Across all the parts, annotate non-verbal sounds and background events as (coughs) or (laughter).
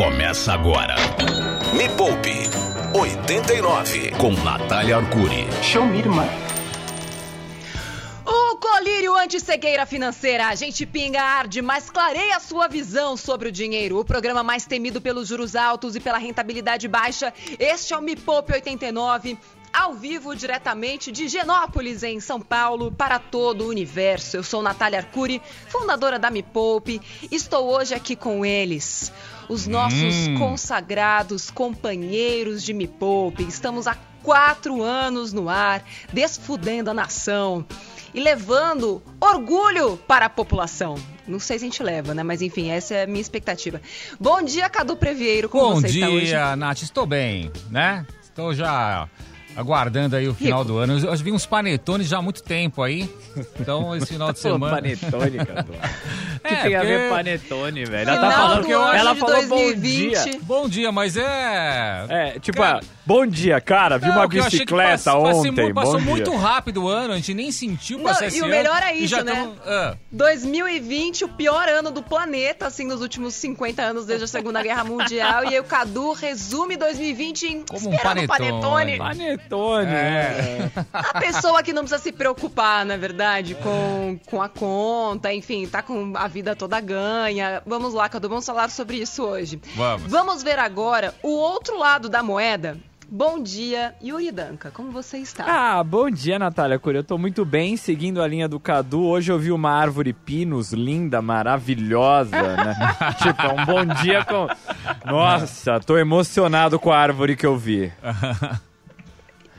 começa agora. Me Poupe 89 com Natália Arcuri. Show me, irmã. O colírio anti-cegueira financeira. A gente pinga, arde, mas clareia a sua visão sobre o dinheiro. O programa mais temido pelos juros altos e pela rentabilidade baixa. Este é o Me Poupe 89 ao vivo diretamente de Genópolis, em São Paulo, para todo o universo. Eu sou Natália Arcuri, fundadora da Me Poupe. Estou hoje aqui com eles, os nossos Hum. consagrados companheiros de Me Poupe. Estamos há quatro anos no ar, desfudendo a nação e levando orgulho para a população. Não sei se a gente leva, né? Mas enfim, essa é a minha expectativa. Bom dia, Cadu Previeiro. Como Bom você está hoje? dia, Nath. Estou bem, né? Estou já aguardando aí o final do ano. Eu, eu vi uns panetones já há muito tempo aí. Então, esse (laughs) final de semana... panetone, cara. (laughs) O que É, tem a ver porque- panetone, velho? Ela tá falando do que eu, ano ela falou bom 2020. dia. Bom dia, mas é... É, tipo, Cara- ah, bom dia, cara. Vi Não, uma achei que bicicleta pass- ontem. Passou bom muito dia. rápido o ano, a gente nem sentiu Não, passar e o ano, melhor é isso, né? tamo- ah. 2020, o pior ano do planeta, assim, nos últimos 50 anos desde a Segunda Guerra Mundial. e aí o Cadu resume 2020 em Como um esperando panetone. Panetone. É. é. A pessoa que não precisa se preocupar, na verdade, com, com a conta, enfim, tá com a vida toda ganha. Vamos lá, Cadu, vamos falar sobre isso hoje. Vamos. Vamos ver agora o outro lado da moeda. Bom dia, Yuri Danca, como você está? Ah, bom dia, Natália Cury. Eu tô muito bem, seguindo a linha do Cadu. Hoje eu vi uma árvore pinos linda, maravilhosa, né? (laughs) tipo, é um bom dia com... Nossa, tô emocionado com a árvore que eu vi. (laughs)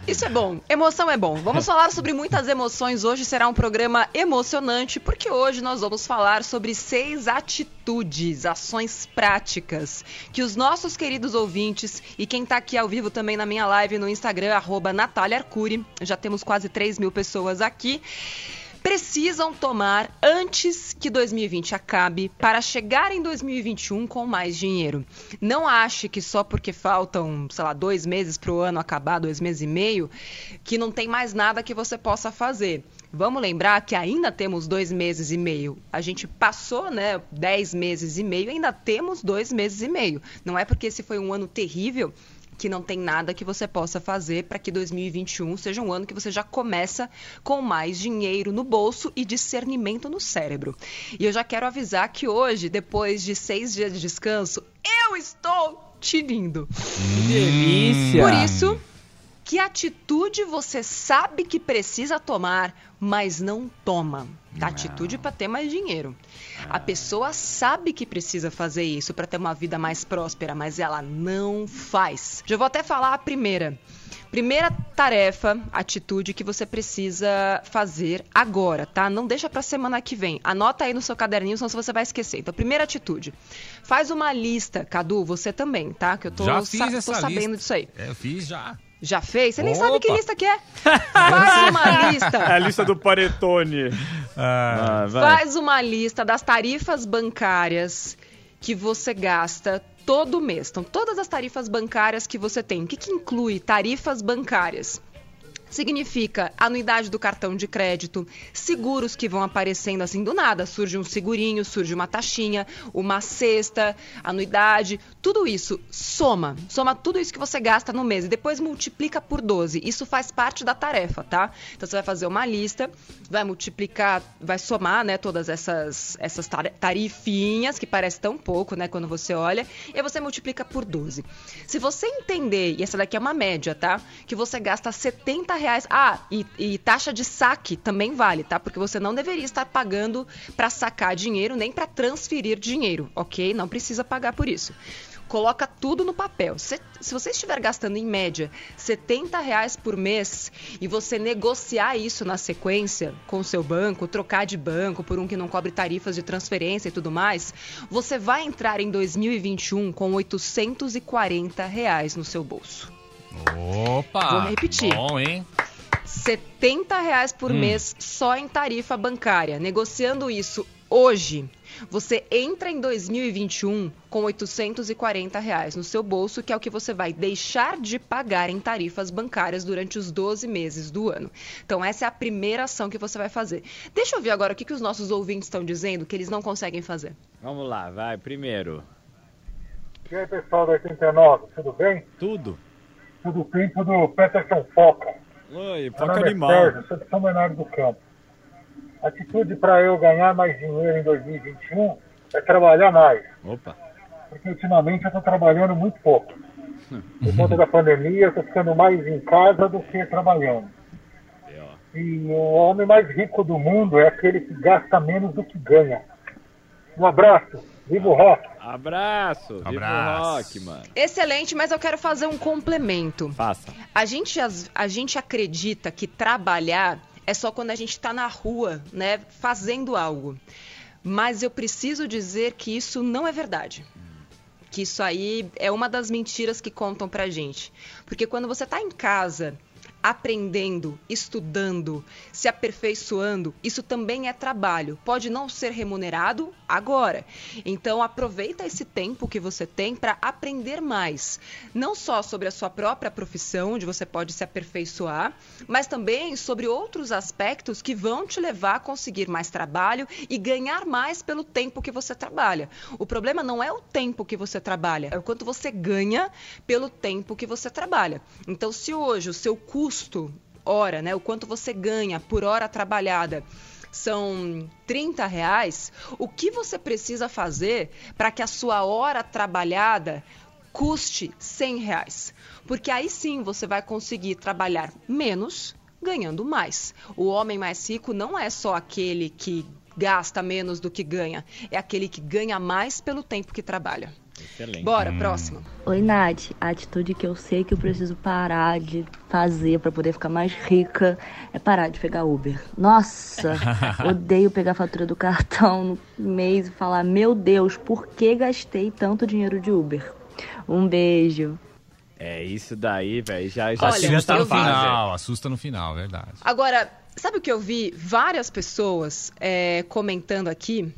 Isso é bom. Emoção é bom. Vamos falar sobre muitas emoções. Hoje será um programa emocionante, porque hoje nós vamos falar sobre seis atitudes, ações práticas que os nossos queridos ouvintes e quem tá aqui ao vivo também na minha live no Instagram, arroba Natália Arcuri, já temos quase 3 mil pessoas aqui, precisam tomar antes que 2020 acabe para chegar em 2021 com mais dinheiro. Não ache que só porque faltam, sei lá, dois meses para o ano acabar, dois meses e meio, que não tem mais nada que você possa fazer. Vamos lembrar que ainda temos dois meses e meio. A gente passou, né, dez meses e meio, ainda temos dois meses e meio. Não é porque esse foi um ano terrível que não tem nada que você possa fazer para que 2021 seja um ano que você já começa com mais dinheiro no bolso e discernimento no cérebro. E eu já quero avisar que hoje, depois de seis dias de descanso, eu estou tinindo. Que delícia. Por isso, que atitude você sabe que precisa tomar, mas não toma? Tá? Atitude para ter mais dinheiro. A pessoa sabe que precisa fazer isso para ter uma vida mais próspera, mas ela não faz. Já vou até falar a primeira. Primeira tarefa, atitude que você precisa fazer agora, tá? Não deixa pra semana que vem. Anota aí no seu caderninho, senão você vai esquecer. Então, primeira atitude. Faz uma lista, Cadu, você também, tá? Que eu tô, Já fiz sa- essa tô sabendo lista. disso aí. É, eu fiz já. Já fez? Você nem sabe que Opa! lista que é. Faz uma (laughs) É lista. a lista do panetone. Ah. Faz uma lista das tarifas bancárias que você gasta todo mês. Então, todas as tarifas bancárias que você tem. O que, que inclui tarifas bancárias? Significa anuidade do cartão de crédito, seguros que vão aparecendo assim do nada. Surge um segurinho, surge uma taxinha, uma cesta, anuidade, tudo isso soma. Soma tudo isso que você gasta no mês e depois multiplica por 12. Isso faz parte da tarefa, tá? Então você vai fazer uma lista, vai multiplicar, vai somar, né, todas essas, essas tar- tarifinhas, que parece tão pouco, né, quando você olha, e você multiplica por 12. Se você entender, e essa daqui é uma média, tá? Que você gasta 70 reais. Ah, e, e taxa de saque também vale, tá? Porque você não deveria estar pagando para sacar dinheiro nem para transferir dinheiro, ok? Não precisa pagar por isso. Coloca tudo no papel. Se, se você estiver gastando em média 70 reais por mês e você negociar isso na sequência com o seu banco, trocar de banco por um que não cobre tarifas de transferência e tudo mais, você vai entrar em 2021 com 840 reais no seu bolso. Opa! Vou repetir. Bom, hein? 70 reais por Hum. mês só em tarifa bancária. Negociando isso hoje, você entra em 2021 com 840 reais no seu bolso, que é o que você vai deixar de pagar em tarifas bancárias durante os 12 meses do ano. Então, essa é a primeira ação que você vai fazer. Deixa eu ver agora o que, que os nossos ouvintes estão dizendo que eles não conseguem fazer. Vamos lá, vai. Primeiro. E aí, pessoal da 89, tudo bem? Tudo. Tudo tempo do Peterson Foca. Oi, foca é animal. Sérgio, sou de São Bernardo do Campo. Atitude para eu ganhar mais dinheiro em 2021 é trabalhar mais. Opa. Porque ultimamente eu estou trabalhando muito pouco. (laughs) Por conta da pandemia, eu estou ficando mais em casa do que trabalhando. E o homem mais rico do mundo é aquele que gasta menos do que ganha. Um abraço, viva o rock! Abraço. Viva o Abraço. rock, mano. Excelente, mas eu quero fazer um complemento. Faça. A gente, a gente acredita que trabalhar é só quando a gente está na rua, né, fazendo algo. Mas eu preciso dizer que isso não é verdade. Que isso aí é uma das mentiras que contam pra gente. Porque quando você está em casa aprendendo, estudando, se aperfeiçoando, isso também é trabalho. Pode não ser remunerado agora. Então aproveita esse tempo que você tem para aprender mais, não só sobre a sua própria profissão, onde você pode se aperfeiçoar, mas também sobre outros aspectos que vão te levar a conseguir mais trabalho e ganhar mais pelo tempo que você trabalha. O problema não é o tempo que você trabalha, é o quanto você ganha pelo tempo que você trabalha. Então, se hoje o seu custo hora, né, o quanto você ganha por hora trabalhada são 30 reais, o que você precisa fazer para que a sua hora trabalhada custe 100 reais? Porque aí sim você vai conseguir trabalhar menos ganhando mais. O homem mais rico não é só aquele que gasta menos do que ganha, é aquele que ganha mais pelo tempo que trabalha. Excelente. Bora, próximo. Oi, Nath. A atitude que eu sei que eu preciso parar de fazer pra poder ficar mais rica é parar de pegar Uber. Nossa, (laughs) odeio pegar a fatura do cartão no mês e falar: Meu Deus, por que gastei tanto dinheiro de Uber? Um beijo. É isso daí, velho. Já, já Olha, Assusta no vi. final, assusta no final, verdade. Agora, sabe o que eu vi? Várias pessoas é, comentando aqui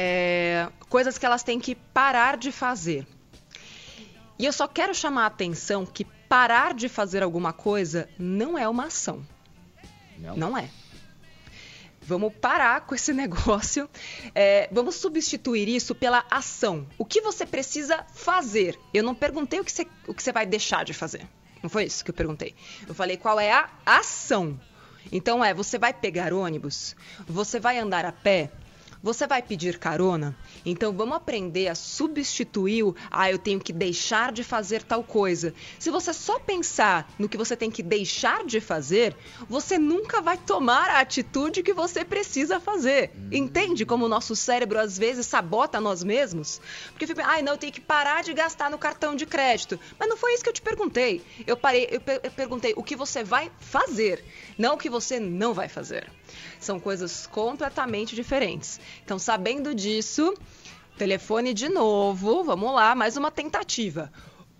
é, coisas que elas têm que parar de fazer. E eu só quero chamar a atenção que parar de fazer alguma coisa não é uma ação. Não? Não é. Vamos parar com esse (laughs) negócio. É, vamos substituir isso pela ação. O que você precisa fazer? Eu não perguntei o que, você, o que você vai deixar de fazer. Não foi isso que eu perguntei. Eu falei qual é a ação. Então é, você vai pegar ônibus? Você vai andar a pé? Você vai pedir carona? Então vamos aprender a substituir o ah, eu tenho que deixar de fazer tal coisa. Se você só pensar no que você tem que deixar de fazer, você nunca vai tomar a atitude que você precisa fazer. Entende como o nosso cérebro às vezes sabota nós mesmos? Porque fica, ai, não, eu tenho que parar de gastar no cartão de crédito. Mas não foi isso que eu te perguntei. Eu parei, eu, per- eu perguntei o que você vai fazer, não o que você não vai fazer. São coisas completamente diferentes. Então, sabendo disso, telefone de novo, vamos lá, mais uma tentativa.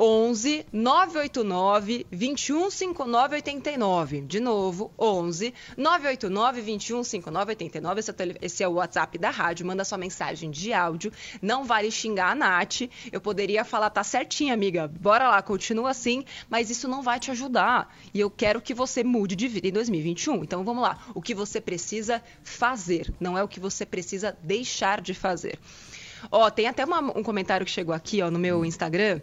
11 989 2159 89. De novo, 11 989 2159 89. Esse é, esse é o WhatsApp da rádio. Manda sua mensagem de áudio. Não vale xingar a Nath. Eu poderia falar, tá certinho, amiga. Bora lá, continua assim. Mas isso não vai te ajudar. E eu quero que você mude de vida em 2021. Então vamos lá. O que você precisa fazer, não é o que você precisa deixar de fazer. Ó, tem até uma- um comentário que chegou aqui, ó, no meu Instagram.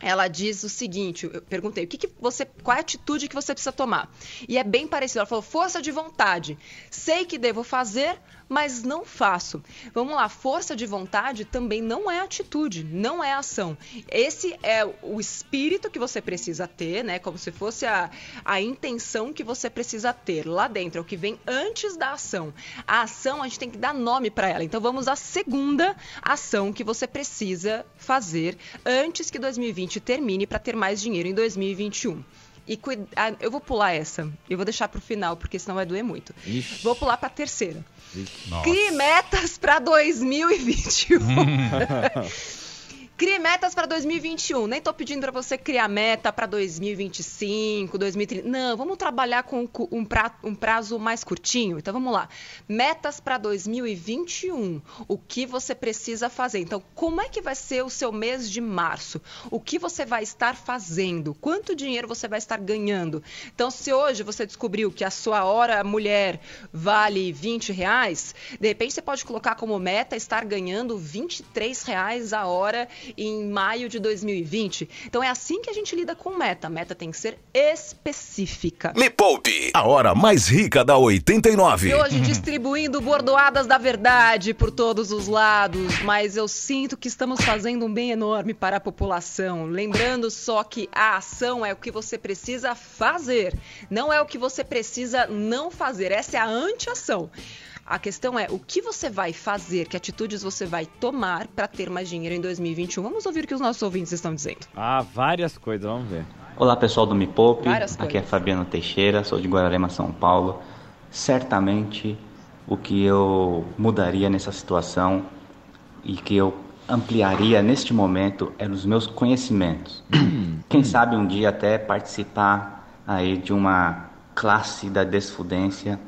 Ela diz o seguinte, eu perguntei, o que, que você, qual é a atitude que você precisa tomar? E é bem parecido, ela falou, força de vontade. Sei que devo fazer, mas não faço. Vamos lá, força de vontade também não é atitude, não é ação. Esse é o espírito que você precisa ter, né? Como se fosse a, a intenção que você precisa ter lá dentro, é o que vem antes da ação. A ação a gente tem que dar nome para ela. Então vamos à segunda ação que você precisa fazer antes que 2020 termine para ter mais dinheiro em 2021. E cuida... ah, eu vou pular essa. Eu vou deixar pro final, porque senão vai doer muito. Ixi. Vou pular pra terceira. Nossa. Crie metas para 2021. (laughs) (laughs) Crie metas para 2021. Nem tô pedindo para você criar meta para 2025, 2030. Não, vamos trabalhar com um, pra- um prazo mais curtinho. Então vamos lá. Metas para 2021. O que você precisa fazer? Então, como é que vai ser o seu mês de março? O que você vai estar fazendo? Quanto dinheiro você vai estar ganhando? Então, se hoje você descobriu que a sua hora mulher vale 20 reais, de repente você pode colocar como meta estar ganhando 23 reais a hora em maio de 2020. Então é assim que a gente lida com meta. Meta tem que ser específica. Me Poupe, a hora mais rica da 89. E hoje distribuindo bordoadas da verdade por todos os lados, mas eu sinto que estamos fazendo um bem enorme para a população. Lembrando só que a ação é o que você precisa fazer, não é o que você precisa não fazer. Essa é a anti-ação. A questão é o que você vai fazer, que atitudes você vai tomar para ter mais dinheiro em 2021. Vamos ouvir o que os nossos ouvintes estão dizendo. Ah, várias coisas, vamos ver. Olá pessoal do Me Poupe, Várias aqui é. Fabiano Teixeira, sou de Guararema, São Paulo. Certamente o que eu mudaria nessa situação e que eu ampliaria neste momento é os meus conhecimentos. (coughs) Quem sabe um dia até participar aí de uma classe da desfudência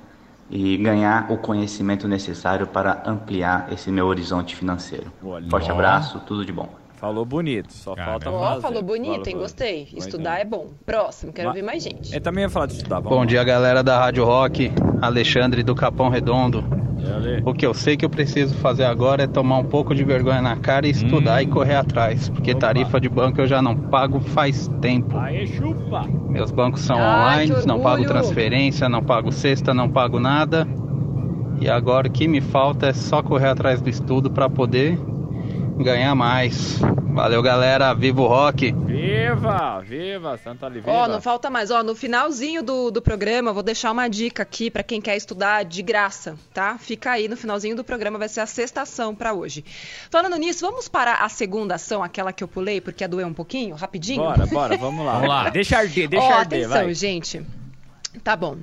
e ganhar o conhecimento necessário para ampliar esse meu horizonte financeiro. Olha. Forte abraço, tudo de bom. Falou bonito, só Caramba. falta Ó, fazer. falou bonito, hein? Falou Gostei. bonito. Estudar é bom. Próximo, quero ouvir mais gente. Eu também ia falar de estudar. Vamos Bom lá. dia, galera da Rádio Rock, Alexandre do Capão Redondo. O que eu sei que eu preciso fazer agora é tomar um pouco de vergonha na cara e estudar e correr atrás, porque Opa. tarifa de banco eu já não pago faz tempo. Aê, chupa! Meus bancos são Ai, online, que não pago transferência, não pago cesta, não pago nada. E agora o que me falta é só correr atrás do estudo para poder ganhar mais. Valeu, galera, viva o rock! Viva! Viva! Santa Oliveira! Ó, não falta mais. Ó, no finalzinho do, do programa, eu vou deixar uma dica aqui pra quem quer estudar de graça, tá? Fica aí no finalzinho do programa, vai ser a sexta ação pra hoje. Falando nisso, vamos para a segunda ação, aquela que eu pulei porque ia doer um pouquinho, rapidinho? Bora, bora, vamos lá. Vamos lá. Deixa arder, (laughs) deixa Ó, arder, atenção, vai. gente. Tá bom.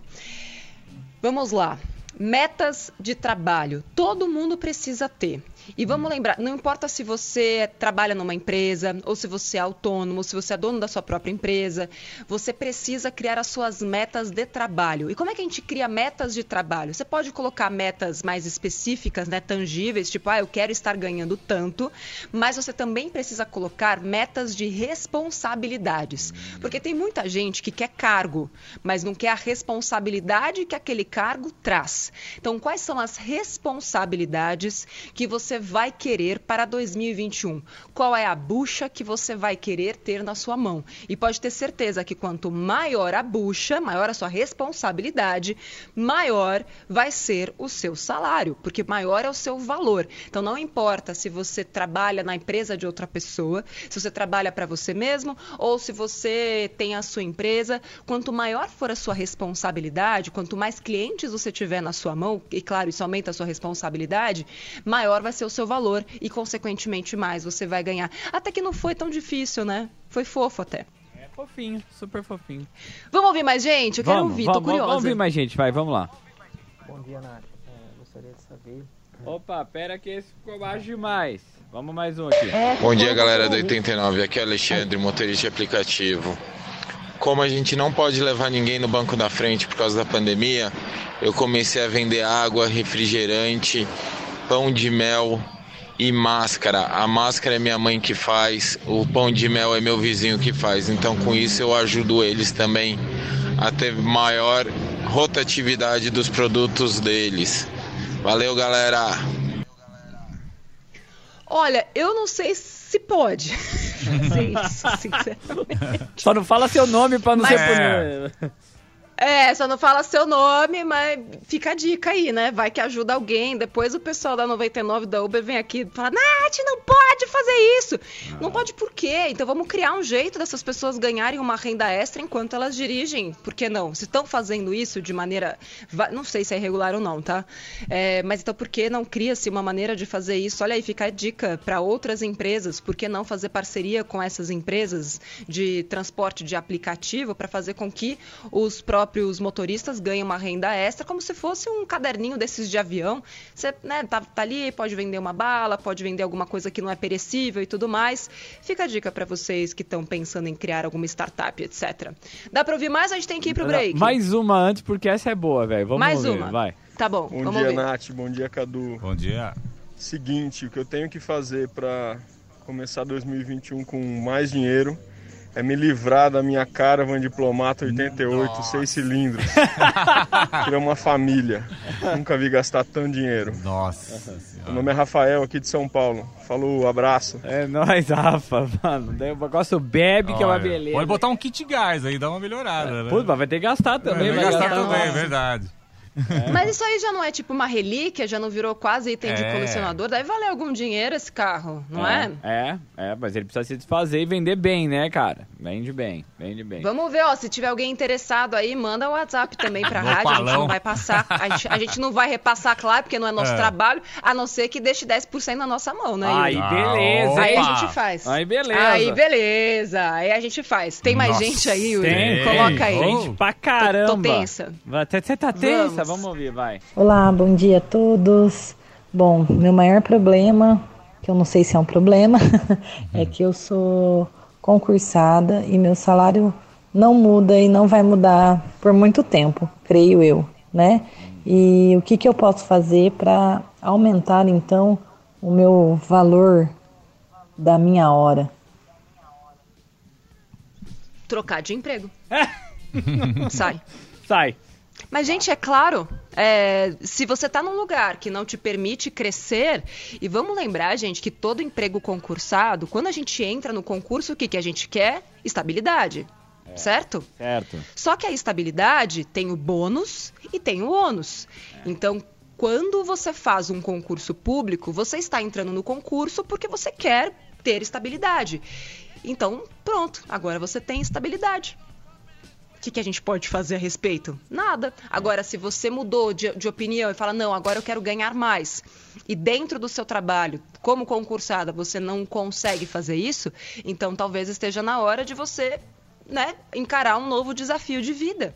Vamos lá. Metas de trabalho. Todo mundo precisa ter. E vamos lembrar, não importa se você trabalha numa empresa, ou se você é autônomo, ou se você é dono da sua própria empresa, você precisa criar as suas metas de trabalho. E como é que a gente cria metas de trabalho? Você pode colocar metas mais específicas, né, tangíveis, tipo, ah, eu quero estar ganhando tanto, mas você também precisa colocar metas de responsabilidades. Porque tem muita gente que quer cargo, mas não quer a responsabilidade que aquele cargo traz. Então, quais são as responsabilidades que você vai querer para 2021? Qual é a bucha que você vai querer ter na sua mão? E pode ter certeza que quanto maior a bucha, maior a sua responsabilidade, maior vai ser o seu salário, porque maior é o seu valor. Então, não importa se você trabalha na empresa de outra pessoa, se você trabalha para você mesmo ou se você tem a sua empresa, quanto maior for a sua responsabilidade, quanto mais clientes você tiver na sua mão, e claro, isso aumenta a sua responsabilidade, maior vai ser o seu valor e, consequentemente, mais você vai ganhar. Até que não foi tão difícil, né? Foi fofo até. É fofinho, super fofinho. Vamos ouvir mais gente? Eu quero vamos, ouvir, vamos, tô curiosa. Vamos ouvir mais gente, vai, vamos lá. Bom dia, Nath. É, gostaria de saber. Opa, pera que esse ficou baixo demais. Vamos mais um aqui. Bom dia, galera da 89. Aqui é Alexandre, motorista de aplicativo. Como a gente não pode levar ninguém no banco da frente por causa da pandemia, eu comecei a vender água, refrigerante, pão de mel e máscara. A máscara é minha mãe que faz, o pão de mel é meu vizinho que faz. Então, com isso, eu ajudo eles também a ter maior rotatividade dos produtos deles. Valeu, galera! Olha, eu não sei se pode (laughs) fazer isso, sinceramente. Só não fala seu nome pra não Mas- ser punido. É, só não fala seu nome, mas fica a dica aí, né? Vai que ajuda alguém. Depois o pessoal da 99 da Uber vem aqui e fala: Nath, não pode fazer isso. Não pode por quê? Então vamos criar um jeito dessas pessoas ganharem uma renda extra enquanto elas dirigem. Por que não? Se estão fazendo isso de maneira. Não sei se é irregular ou não, tá? É, mas então por que não cria-se uma maneira de fazer isso? Olha aí, fica a dica para outras empresas. Por que não fazer parceria com essas empresas de transporte de aplicativo para fazer com que os próprios motoristas ganhem uma renda extra, como se fosse um caderninho desses de avião. Você né, tá, tá ali, pode vender uma bala, pode vender alguma coisa que não é perecível e tudo mais. Fica a dica para vocês que estão pensando em criar alguma startup, etc. Dá para ouvir mais? A gente tem que ir pro break. Mais uma antes, porque essa é boa, velho. Vamos Mais ouvir, uma. vai. Tá bom, Bom vamos dia, ver. Nath. Bom dia, Cadu. Bom dia. Seguinte, o que eu tenho que fazer para começar 2021 com mais dinheiro é me livrar da minha Caravan Diplomata 88, Nossa. seis cilindros. (laughs) Criar uma família. Nunca vi gastar tanto dinheiro. Nossa. Meu nome é Rafael, aqui de São Paulo. Falou, abraço. É nóis, Rafa, mano. Daí o negócio bebe, Olha, que é uma beleza. Pode botar um kit gás aí, dá uma melhorada, é. né? Putz, vai ter que gastar também. vai, vai gastar, gastar também, é verdade. É. Mas isso aí já não é tipo uma relíquia, já não virou quase item é. de colecionador. Deve valer algum dinheiro esse carro, não é? É, é, é, mas ele precisa se desfazer e vender bem, né, cara? Vende bem, vende bem. Vamos ver, ó, se tiver alguém interessado aí, manda o WhatsApp também pra rádio. A gente não vai passar, a gente, a gente, não vai repassar, claro, porque não é nosso é. trabalho, a não ser que deixe 10% na nossa mão, né? Aí, beleza. Aí a gente faz. Aí, beleza. Aí, beleza. Aí a gente faz. Tem mais nossa, gente aí, Yuri? Tem. Coloca aí. Gente pra caramba. Tô, tô tensa. Você tá tensa? Vamos. Vamos ouvir, vai. Olá, bom dia a todos. Bom, meu maior problema, que eu não sei se é um problema, (laughs) é que eu sou concursada e meu salário não muda e não vai mudar por muito tempo, creio eu, né? E o que, que eu posso fazer para aumentar então o meu valor da minha hora? Trocar de emprego. Sai. Sai. Mas, gente, é claro, é, se você está num lugar que não te permite crescer, e vamos lembrar, gente, que todo emprego concursado, quando a gente entra no concurso, o que, que a gente quer? Estabilidade. É, certo? Certo. Só que a estabilidade tem o bônus e tem o ônus. É. Então, quando você faz um concurso público, você está entrando no concurso porque você quer ter estabilidade. Então, pronto, agora você tem estabilidade que, que a gente pode fazer a respeito? Nada. Agora, se você mudou de, de opinião e fala, não, agora eu quero ganhar mais, e dentro do seu trabalho, como concursada, você não consegue fazer isso, então talvez esteja na hora de você né, encarar um novo desafio de vida.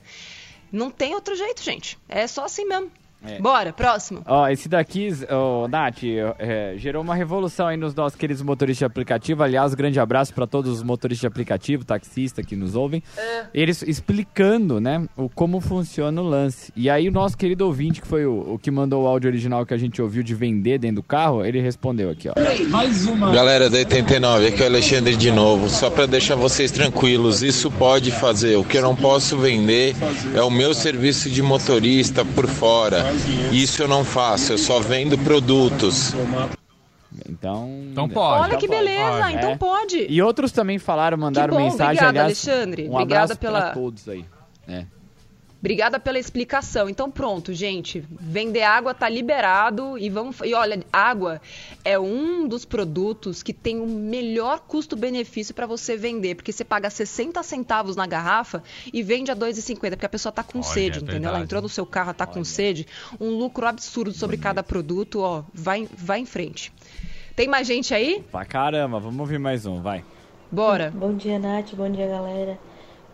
Não tem outro jeito, gente. É só assim mesmo. É. Bora, próximo. Ó, esse daqui, oh, Nath, é, gerou uma revolução aí nos nossos queridos motoristas de aplicativo. Aliás, grande abraço para todos os motoristas de aplicativo, taxistas que nos ouvem. É. Eles explicando, né, o, como funciona o lance. E aí o nosso querido ouvinte, que foi o, o, que mandou o áudio original que a gente ouviu de vender dentro do carro, ele respondeu aqui, ó. Mais uma. Galera da 89, aqui é o Alexandre de novo. Só para deixar vocês tranquilos, isso pode fazer. O que eu não posso vender é o meu serviço de motorista por fora. Isso eu não faço, eu só vendo produtos. Então, então pode. Olha que beleza, pode. então é. pode. E outros também falaram, mandaram bom, mensagem, obrigada, aliás. Alexandre. Um Obrigada pela todos aí. É. Obrigada pela explicação. Então pronto, gente, vender água tá liberado e vamos e olha, água é um dos produtos que tem o melhor custo-benefício para você vender, porque você paga 60 centavos na garrafa e vende a 2,50, porque a pessoa tá com olha, sede, é entendeu? Ela entrou no seu carro, tá olha. com sede, um lucro absurdo sobre cada produto, ó, vai vai em frente. Tem mais gente aí? Pra caramba, vamos ouvir mais um, vai. Bora. Bom dia, Nath, bom dia, galera.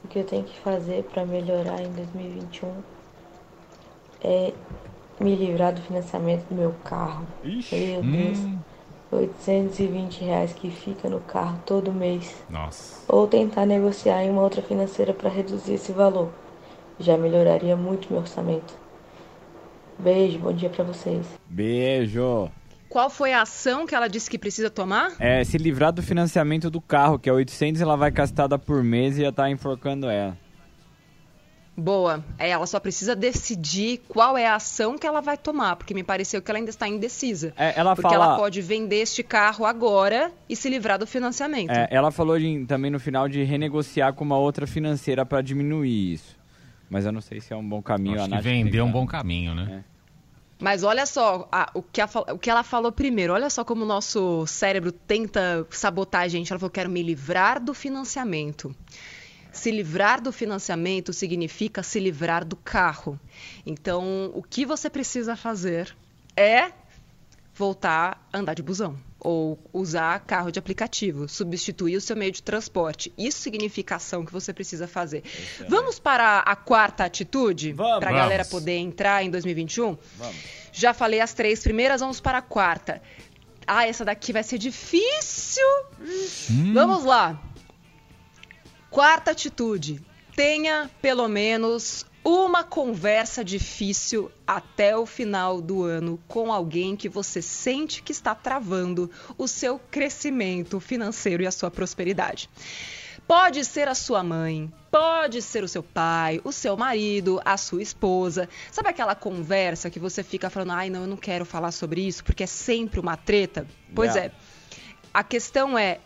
O que eu tenho que fazer para melhorar em 2021 é me livrar do financiamento do meu carro. Ixi, meu Deus. Hum. 820 reais que fica no carro todo mês. Nossa. Ou tentar negociar em uma outra financeira para reduzir esse valor. Já melhoraria muito meu orçamento. Beijo, bom dia para vocês. Beijo. Qual foi a ação que ela disse que precisa tomar? É se livrar do financiamento do carro, que é 800 ela vai castada por mês e já tá enforcando ela. Boa. É, ela só precisa decidir qual é a ação que ela vai tomar, porque me pareceu que ela ainda está indecisa. É, ela porque fala... ela pode vender este carro agora e se livrar do financiamento. É, ela falou de, também no final de renegociar com uma outra financeira para diminuir isso. Mas eu não sei se é um bom caminho. Acho a que vender é um bom caminho, né? Mas olha só, a, o, que a, o, que ela falou primeiro, olha só como o nosso cérebro tenta sabotar a gente. Ela falou: quero me livrar do financiamento. Se livrar do financiamento significa se livrar do carro. Então, o que você precisa fazer é voltar a andar de busão ou usar carro de aplicativo, substituir o seu meio de transporte. Isso significa ação que você precisa fazer. Vamos para a quarta atitude? Para a galera poder entrar em 2021? Vamos. Já falei as três primeiras, vamos para a quarta. Ah, essa daqui vai ser difícil. Hum. Vamos lá. Quarta atitude. Tenha pelo menos uma conversa difícil até o final do ano com alguém que você sente que está travando o seu crescimento financeiro e a sua prosperidade. Pode ser a sua mãe, pode ser o seu pai, o seu marido, a sua esposa. Sabe aquela conversa que você fica falando, ai, não, eu não quero falar sobre isso, porque é sempre uma treta? Pois Yeah. é. A questão é,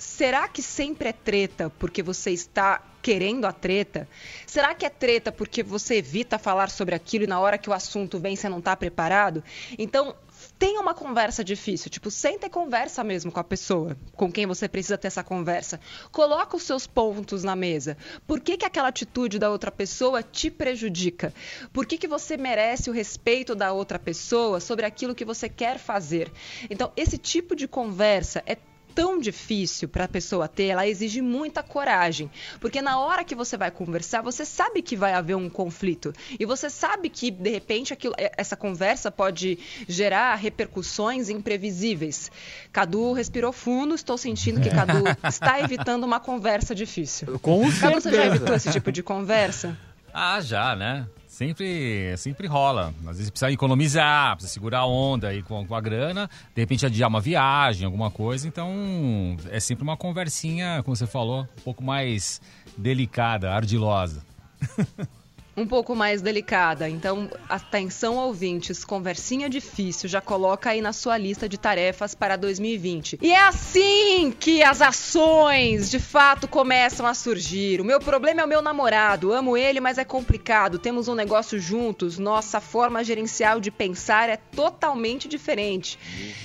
será que sempre é treta porque você está querendo a treta? Será que é treta porque você evita falar sobre aquilo e na hora que o assunto vem você não está preparado? Então, tenha uma conversa difícil, tipo, senta e conversa mesmo com a pessoa com quem você precisa ter essa conversa. Coloca os seus pontos na mesa. Por que, que aquela atitude da outra pessoa te prejudica? Por que, que você merece o respeito da outra pessoa sobre aquilo que você quer fazer? Então, esse tipo de conversa é tão difícil para a pessoa ter, ela exige muita coragem, porque na hora que você vai conversar, você sabe que vai haver um conflito e você sabe que de repente aquilo, eh, essa conversa pode gerar repercussões imprevisíveis. Cadu respirou fundo, estou sentindo que Cadu (laughs) está evitando uma conversa difícil. Com Cadu, você já certeza. evitou esse tipo de conversa? Ah, já, né? Sempre, sempre rola. Às vezes precisa economizar, precisa segurar a onda aí com, com a grana, de repente adiar uma viagem, alguma coisa. Então, é sempre uma conversinha, como você falou, um pouco mais delicada, ardilosa. (laughs) um pouco mais delicada. Então, atenção ouvintes, conversinha difícil, já coloca aí na sua lista de tarefas para 2020. E é assim que as ações de fato começam a surgir. O meu problema é o meu namorado, amo ele, mas é complicado. Temos um negócio juntos, nossa forma gerencial de pensar é totalmente diferente.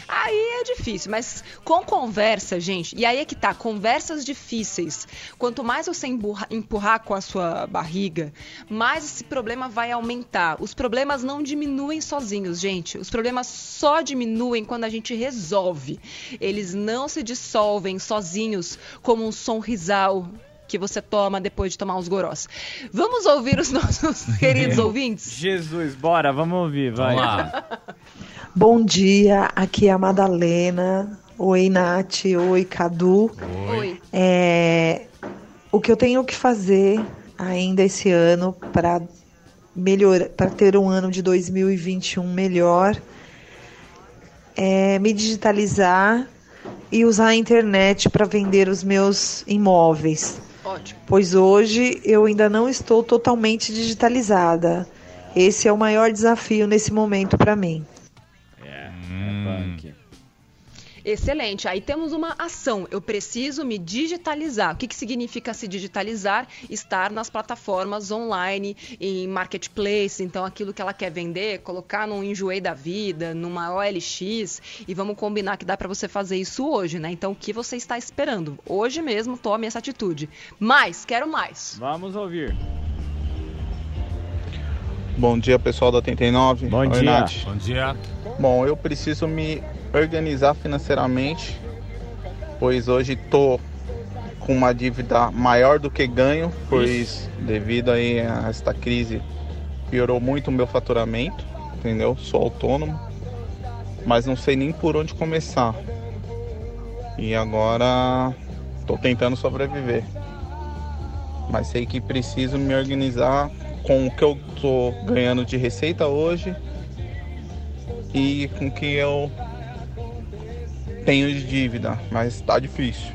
Aí é difícil, mas com conversa, gente, e aí é que tá, conversas difíceis. Quanto mais você emburra- empurrar com a sua barriga, mais esse problema vai aumentar. Os problemas não diminuem sozinhos, gente. Os problemas só diminuem quando a gente resolve. Eles não se dissolvem sozinhos como um sonrisal que você toma depois de tomar uns gorós. Vamos ouvir os (laughs) nossos queridos (laughs) ouvintes? Jesus, bora, vamos ouvir, vai. Vamos lá. (laughs) Bom dia, aqui é a Madalena. Oi, Nath. Oi, Cadu. Oi. É, o que eu tenho que fazer ainda esse ano para melhor, para ter um ano de 2021 melhor é me digitalizar e usar a internet para vender os meus imóveis. Ótimo. Pois hoje eu ainda não estou totalmente digitalizada. Esse é o maior desafio nesse momento para mim. É, Hum. punk. Excelente. Aí temos uma ação. Eu preciso me digitalizar. O que, que significa se digitalizar? Estar nas plataformas online, em marketplace. Então, aquilo que ela quer vender, colocar num enjoei da vida, numa OLX. E vamos combinar que dá para você fazer isso hoje, né? Então, o que você está esperando? Hoje mesmo, tome essa atitude. Mais, quero mais. Vamos ouvir. Bom dia, pessoal da 89. Bom Oi, dia. Nath. Bom dia. Bom, eu preciso me organizar financeiramente, pois hoje tô com uma dívida maior do que ganho, pois devido aí a esta crise piorou muito o meu faturamento, entendeu? Sou autônomo, mas não sei nem por onde começar. E agora tô tentando sobreviver. Mas sei que preciso me organizar com o que eu tô ganhando de receita hoje e com o que eu tenho de dívida, mas tá difícil.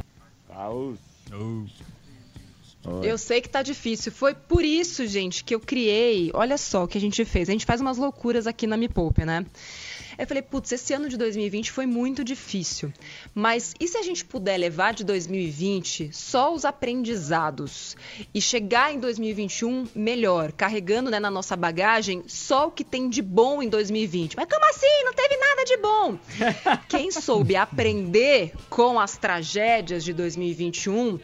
Eu sei que tá difícil. Foi por isso, gente, que eu criei. Olha só o que a gente fez. A gente faz umas loucuras aqui na Me Poupe, né? Eu falei, putz, esse ano de 2020 foi muito difícil. Mas e se a gente puder levar de 2020 só os aprendizados e chegar em 2021 melhor, carregando né, na nossa bagagem só o que tem de bom em 2020? Mas como assim? Não teve nada de bom. (laughs) Quem soube aprender com as tragédias de 2021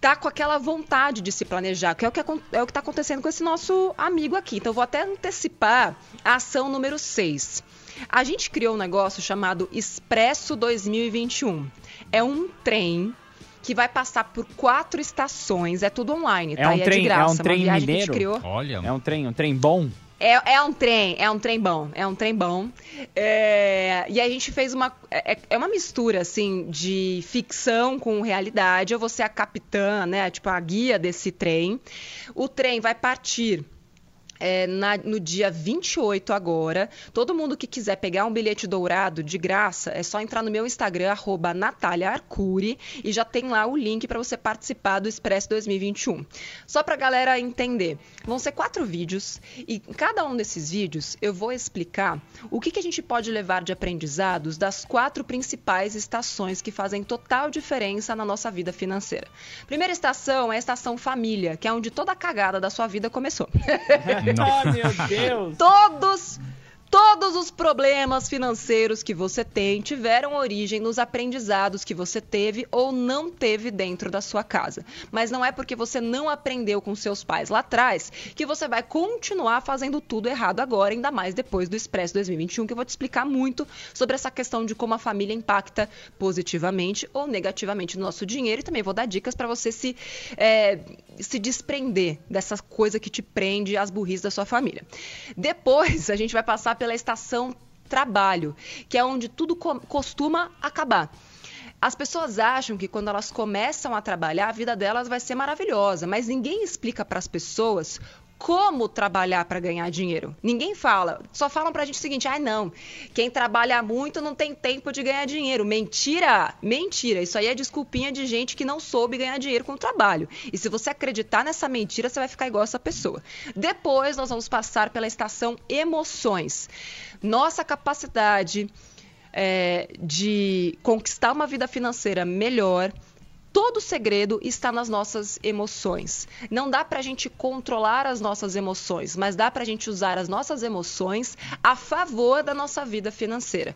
tá com aquela vontade de se planejar, que é o que é o que está acontecendo com esse nosso amigo aqui. Então, eu vou até antecipar a ação número 6. A gente criou um negócio chamado Expresso 2021. É um trem que vai passar por quatro estações, é tudo online, É tá? um E é trem, de graça, é um uma trem viagem que a gente mineiro. criou. Olha. É um trem, um trem bom. É, é um trem, é um trem bom, é um trem bom. É, e a gente fez uma. É, é uma mistura, assim, de ficção com realidade. Eu vou ser a capitã, né? Tipo, a guia desse trem. O trem vai partir é, na, no dia 28 agora. Todo mundo que quiser pegar um bilhete dourado de graça, é só entrar no meu Instagram, arroba e já tem lá o link para você participar do Expresso 2021. Só para galera entender, vão ser quatro vídeos, e em cada um desses vídeos eu vou explicar o que, que a gente pode levar de aprendizados das quatro principais estações que fazem total diferença na nossa vida financeira. Primeira estação é a estação família, que é onde toda a cagada da sua vida começou. (laughs) Oh, meu Deus! Todos Todos os problemas financeiros que você tem tiveram origem nos aprendizados que você teve ou não teve dentro da sua casa. Mas não é porque você não aprendeu com seus pais lá atrás que você vai continuar fazendo tudo errado agora, ainda mais depois do Expresso 2021, que eu vou te explicar muito sobre essa questão de como a família impacta positivamente ou negativamente no nosso dinheiro e também vou dar dicas para você se, é, se desprender dessa coisa que te prende às burris da sua família. Depois, (laughs) a gente vai passar pela estação trabalho, que é onde tudo co costuma acabar. As pessoas acham que quando elas começam a trabalhar, a vida delas vai ser maravilhosa, mas ninguém explica para as pessoas como trabalhar para ganhar dinheiro. Ninguém fala. Só falam para a gente o seguinte: ah, não, quem trabalha muito não tem tempo de ganhar dinheiro. Mentira! Mentira! Isso aí é desculpinha de gente que não soube ganhar dinheiro com o trabalho. E se você acreditar nessa mentira, você vai ficar igual essa pessoa. Depois nós vamos passar pela estação emoções. Nossa capacidade é, de conquistar uma vida financeira melhor todo segredo está nas nossas emoções. Não dá para a gente controlar as nossas emoções, mas dá para a gente usar as nossas emoções a favor da nossa vida financeira.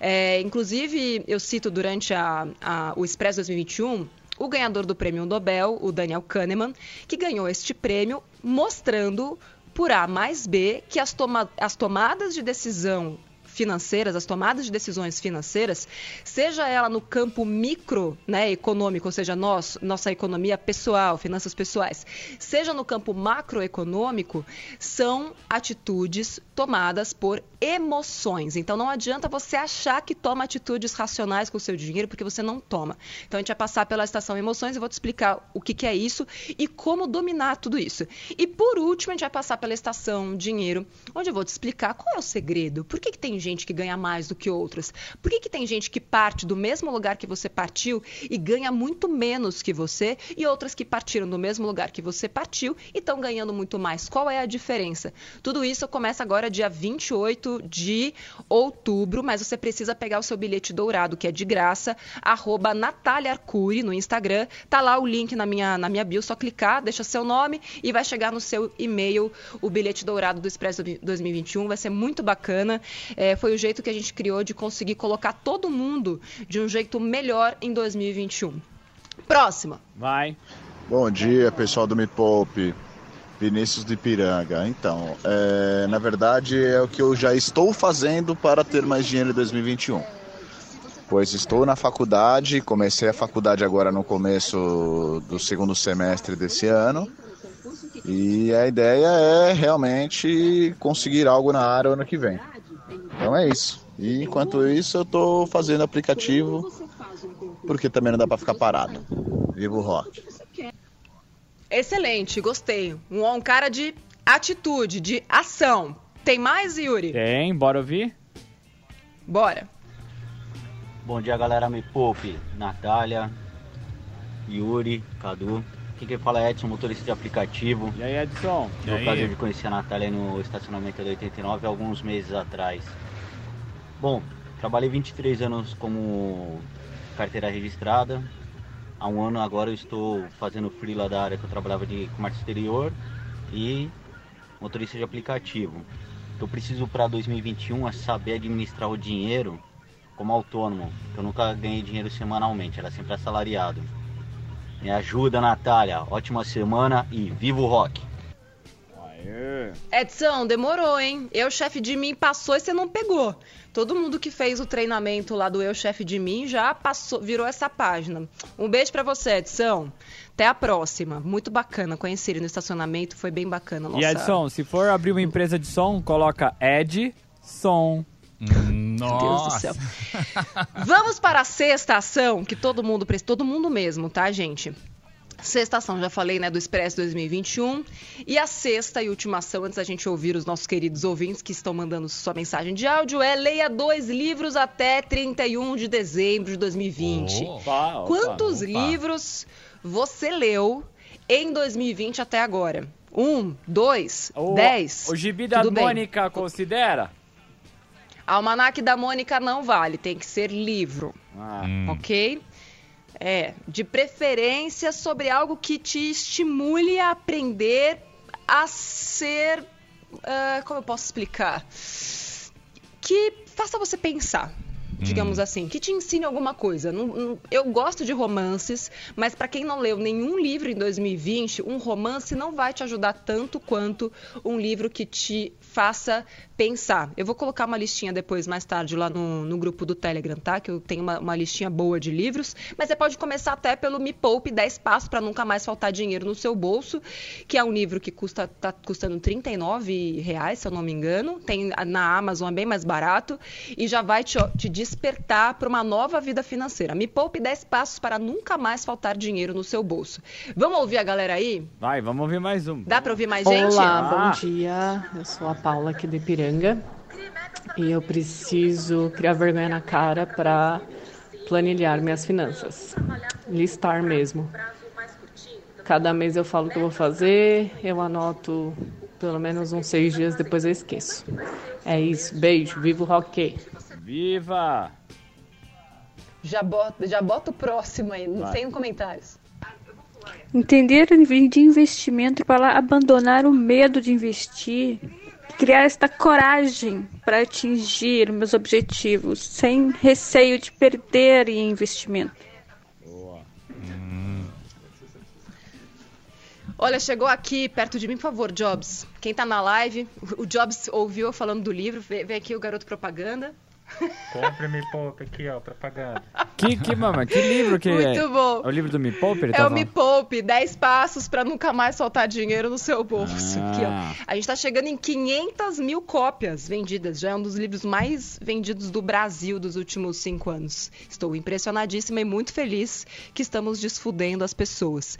É, inclusive, eu cito durante a, a, o Expresso 2021 o ganhador do prêmio Nobel, o Daniel Kahneman, que ganhou este prêmio mostrando por A mais B que as, toma as tomadas de decisão financeiras, as tomadas de decisões financeiras, seja ela no campo micro, né, econômico, ou seja, nós, nossa economia pessoal, finanças pessoais, seja no campo macroeconômico, são atitudes tomadas por emoções. Então não adianta você achar que toma atitudes racionais com o seu dinheiro, porque você não toma. Então a gente vai passar pela estação emoções e vou te explicar o que, que é isso e como dominar tudo isso. E por último, a gente vai passar pela estação dinheiro, onde eu vou te explicar qual é o segredo, por que, que tem gente que ganha mais do que outras? Por que, que tem gente que parte do mesmo lugar que você partiu e ganha muito menos que você e outras que partiram do mesmo lugar que você partiu e estão ganhando muito mais? Qual é a diferença? Tudo isso começa agora dia 28 de outubro, mas você precisa pegar o seu bilhete dourado, que é de graça, arroba Natália Arcuri no Instagram. Tá lá o link na minha, na minha bio, só clicar, deixa seu nome e vai chegar no seu e-mail o bilhete dourado do Expresso 2021. Vai ser muito bacana. É, foi o jeito que a gente criou de conseguir colocar todo mundo de um jeito melhor em 2021. Próxima. Vai. Bom dia, pessoal do Me Poupe. Vinícius de Piranga. Então, é, na verdade é o que eu já estou fazendo para ter mais dinheiro em 2021. Pois estou na faculdade, comecei a faculdade agora no começo do segundo semestre desse ano. E a ideia é realmente conseguir algo na área ano que vem. Então é isso. E enquanto isso eu estou fazendo aplicativo, porque também não dá para ficar parado. Vivo o rock. Excelente, gostei. Um, um cara de atitude, de ação. Tem mais, Yuri? Tem, bora ouvir? Bora. Bom dia, galera. Me poupe. Natália, Yuri, Cadu. Quem que fala é Edson, motorista de aplicativo. E aí, Edson? Tive o prazer de conhecer a Natália no estacionamento da 89 alguns meses atrás. Bom, trabalhei 23 anos como carteira registrada, Há um ano agora eu estou fazendo freela da área que eu trabalhava de comércio exterior e motorista de aplicativo. Eu preciso para 2021 é saber administrar o dinheiro como autônomo. Eu nunca ganhei dinheiro semanalmente, era sempre assalariado. Me ajuda, Natália. Ótima semana e viva o rock! Edson, demorou, hein? Eu, chefe de mim, passou e você não pegou. Todo mundo que fez o treinamento lá do Eu Chefe de Mim já passou, virou essa página. Um beijo para você, Edson. Até a próxima. Muito bacana conhecer ele no estacionamento, foi bem bacana. Nossa... E Edson, se for abrir uma empresa de som, coloca Ed Som. Nossa. Deus do céu. (laughs) Vamos para a sexta ação, que todo mundo, todo mundo mesmo, tá, gente? Sexta ação, já falei, né, do Expresso 2021. E a sexta e última ação, antes da gente ouvir os nossos queridos ouvintes que estão mandando sua mensagem de áudio, é leia dois livros até 31 de dezembro de 2020. Opa, opa, Quantos opa. livros você leu em 2020 até agora? Um, dois, O- dez? O gibi da Tudo bem. Mônica considera? Almanac da Mônica não vale, tem que ser livro. Ah. Ok? É, de preferência sobre algo que te estimule a aprender a ser. ah, como eu posso explicar? Que faça você pensar. Digamos assim, que te ensine alguma coisa. Não- não- eu gosto de romances, mas para quem não leu nenhum livro em 2020, um romance não vai te ajudar tanto quanto um livro que te faça pensar. Eu vou colocar uma listinha depois, mais tarde, lá no, no grupo do Telegram, tá? Que eu tenho uma, uma listinha boa de livros. Mas você pode começar até pelo Me Poupe 10 Passos para Nunca Mais Faltar Dinheiro no Seu Bolso, que é um livro que custa, tá custando 39 reais, se eu não me engano. Tem na Amazon, é bem mais barato. E já vai te, te despertar para uma nova vida financeira. Me Poupe 10 Passos para Nunca Mais Faltar Dinheiro no Seu Bolso. Vamos ouvir a galera aí? Vai, vamos ouvir mais um. Dá para ouvir mais gente? Olá, bom dia. Eu sou a Paula aqui de Ipiranga e eu preciso criar vergonha na cara para planilhar minhas finanças. Listar mesmo. Cada mês eu falo o que eu vou fazer, eu anoto pelo menos uns seis dias, depois eu esqueço. É isso, beijo, viva o rock! Viva! Já bota, já bota o próximo aí, Vai. sem comentários. Entender de investimento para abandonar o medo de investir, criar esta coragem para atingir meus objetivos, sem receio de perder em investimento. Olha, chegou aqui perto de mim, por favor, Jobs. Quem tá na live, o Jobs ouviu falando do livro, vem aqui o garoto propaganda. Compre Me Poupe aqui, ó, propaganda. (laughs) Que, que, mama, que livro que é? Muito bom. É o livro do Me Poupe? É tá o Me? Poupe, 10 passos para nunca mais faltar dinheiro no seu bolso. Ah. Aqui, ó. A gente tá chegando em 500 mil cópias vendidas. Já é um dos livros mais vendidos do Brasil dos últimos cinco anos. Estou impressionadíssima e muito feliz que estamos desfudendo as pessoas.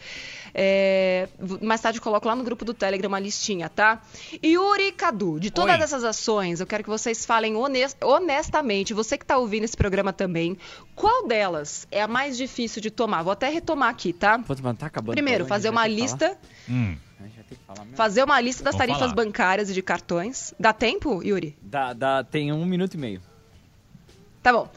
É, Mais tarde eu coloco lá no grupo do Telegram uma listinha, tá? Yuri Cadu, de todas Oi. essas ações, eu quero que vocês falem honest- honestamente, você que está ouvindo esse programa também, qual delas é a mais difícil de tomar? Vou até retomar aqui, tá? Mas tá acabando. Primeiro, fazer uma lista, Hum. fazer uma lista das Vamos tarifas falar. bancárias e de cartões. Dá tempo, Yuri? Dá, dá, tem um minuto e meio. Tá bom.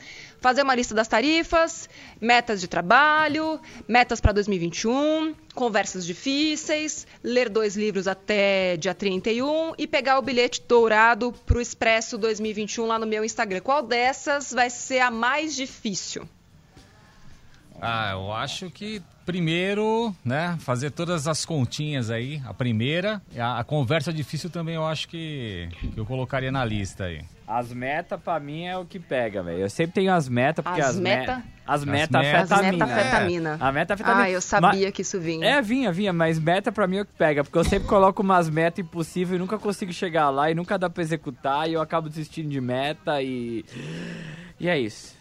Fazer uma lista das tarifas, metas de trabalho, metas para 2021, conversas difíceis, ler dois livros até dia 31 e pegar o bilhete dourado para o Expresso 2021 lá no meu Instagram. Qual dessas vai ser a mais difícil? Ah, eu acho que primeiro, né, fazer todas as continhas aí. A primeira, a, a conversa difícil também eu acho que, que eu colocaria na lista aí. As metas, pra mim, é o que pega, velho. Eu sempre tenho as metas, porque As as, meta? metas... As As metas meta- afetam a As mina. metafetamina. É. A meta afetamina. Ah, eu sabia que isso vinha. É, vinha, vinha, mas meta pra mim é o que pega, porque eu sempre coloco umas metas impossíveis e nunca consigo chegar lá e nunca dá pra executar e eu acabo desistindo de meta e... E é isso.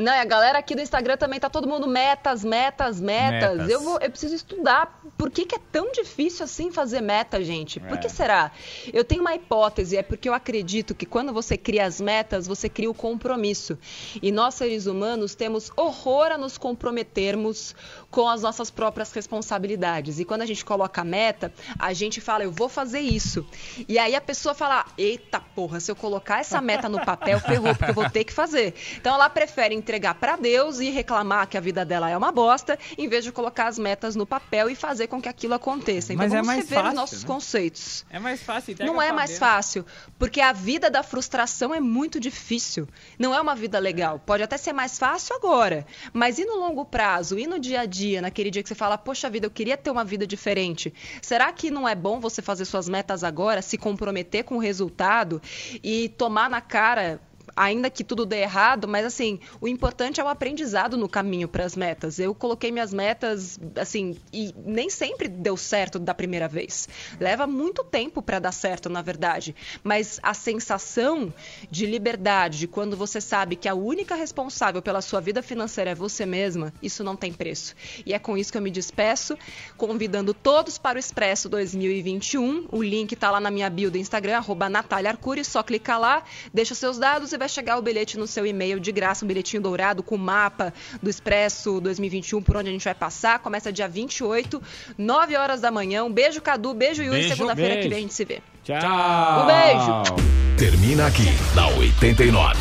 Não, a galera aqui do Instagram também tá todo mundo metas, metas, metas. Metas. Eu, vou, eu preciso estudar por que, que é tão difícil assim fazer meta, gente. Por que É. será? Eu tenho uma hipótese, é porque eu acredito que quando você cria as metas, você cria o compromisso. E nós, seres humanos, temos horror a nos comprometermos com as nossas próprias responsabilidades. E quando a gente coloca a meta, a gente fala, eu vou fazer isso. E aí a pessoa fala, eita porra, se eu colocar essa meta no papel, ferrou, porque eu vou ter que fazer. Então ela prefere entregar para Deus e reclamar que a vida dela é uma bosta, em vez de colocar as metas no papel e fazer com que aquilo aconteça. Então Mas é vamos mais rever os fácil, nossos né? conceitos. É mais fácil. Não é mais Deus. fácil, porque a vida da frustração é muito difícil. Não é uma vida legal. Pode até ser mais fácil agora, mas e no longo prazo, e no dia a dia, naquele dia que você fala, poxa vida, eu queria ter uma vida diferente. Será que não é bom você fazer suas metas agora, se comprometer com o resultado e tomar na cara ainda que tudo dê errado, mas assim, o importante é o aprendizado no caminho para as metas. Eu coloquei minhas metas, assim, e nem sempre deu certo da primeira vez. Leva muito tempo para dar certo, na verdade. Mas a sensação de liberdade, de quando você sabe que a única responsável pela sua vida financeira é você mesma, isso não tem preço. E é com isso que eu me despeço, convidando todos para o Expresso 2021. O link está lá na minha bio do Instagram, arroba Natália Arcuri, só clicar lá, deixa seus dados e vai chegar o bilhete no seu e-mail de graça, um bilhetinho dourado com o mapa do Expresso 2021, por onde a gente vai passar. Começa dia 28, 9 horas da manhã. Um beijo, Cadu, beijo, Yuri. Segunda-feira que vem a gente se vê. Tchau. Um beijo. Termina aqui na 89.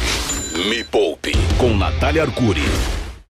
Me Poupe com Natália Arcuri.